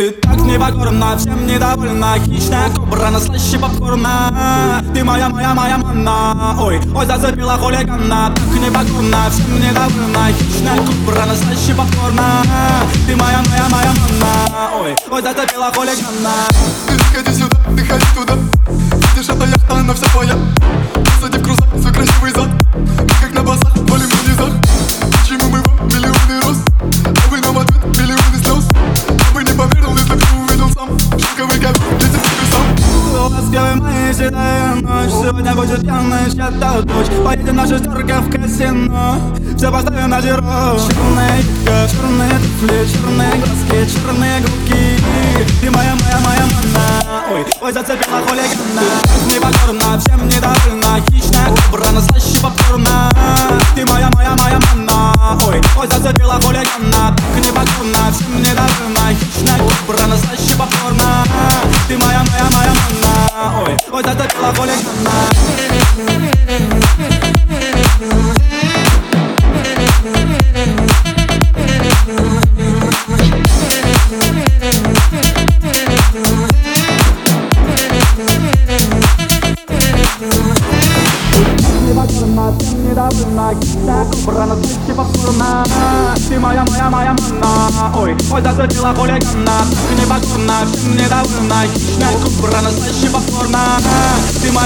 Ты так непокорна, всем недовольна Хищная кобра на слаще попкорна. Ты моя, моя, моя манна. Ой, ой, зацепила хулигана Так непокорна, всем недовольна Хищная кобра на слаще попкорна. Ты моя, моя, моя манна. Ой, ой, зацепила хулигана Ласковый моя седая ночь. Сегодня будет пьяная чья-то дочь. Поедем на шестерка в казино. Все поставим на зеро. Черная юбка, черные туфли Черные глазки, черные губки. Ты моя, моя, моя манна. Ой, ой, зацепила хулигана. Непокорна, всем недовольна. Хищная кобра, на слаще попкорна манна Ой, ой, зацепила хулигана Непокорна, всем недовольна Хищная кобра, на слаще попкорна Ты моя, моя, моя манна. Ой, ой, зацепила хулигана Так непокорна, всем недовольна Хищная кобра, на слаще попкорна Ты моя,